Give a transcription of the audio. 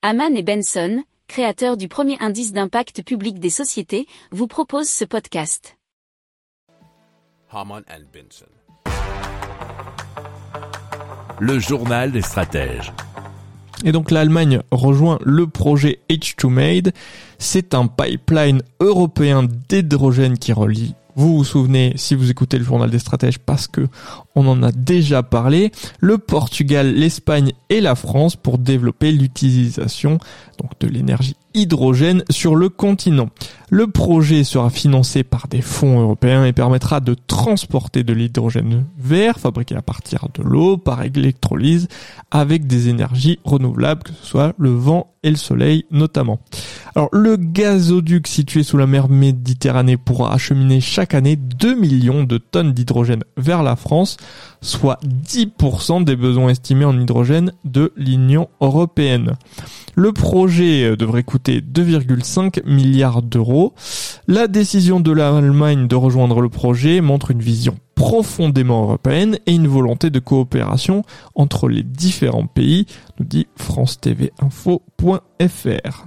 Haman et Benson, créateurs du premier indice d'impact public des sociétés, vous proposent ce podcast. Haman and Benson. Le journal des stratèges. Et donc l'Allemagne rejoint le projet H2Made. C'est un pipeline européen d'hydrogène qui relie vous vous souvenez, si vous écoutez le journal des stratèges, parce que on en a déjà parlé, le Portugal, l'Espagne et la France pour développer l'utilisation de l'énergie hydrogène sur le continent. Le projet sera financé par des fonds européens et permettra de transporter de l'hydrogène vert fabriqué à partir de l'eau par électrolyse avec des énergies renouvelables, que ce soit le vent et le soleil notamment. Alors le gazoduc situé sous la mer Méditerranée pourra acheminer chaque année 2 millions de tonnes d'hydrogène vers la France, soit 10% des besoins estimés en hydrogène de l'Union européenne. Le projet devrait coûter 2,5 milliards d'euros. La décision de l'Allemagne de rejoindre le projet montre une vision profondément européenne et une volonté de coopération entre les différents pays, nous dit France TV Info.fr.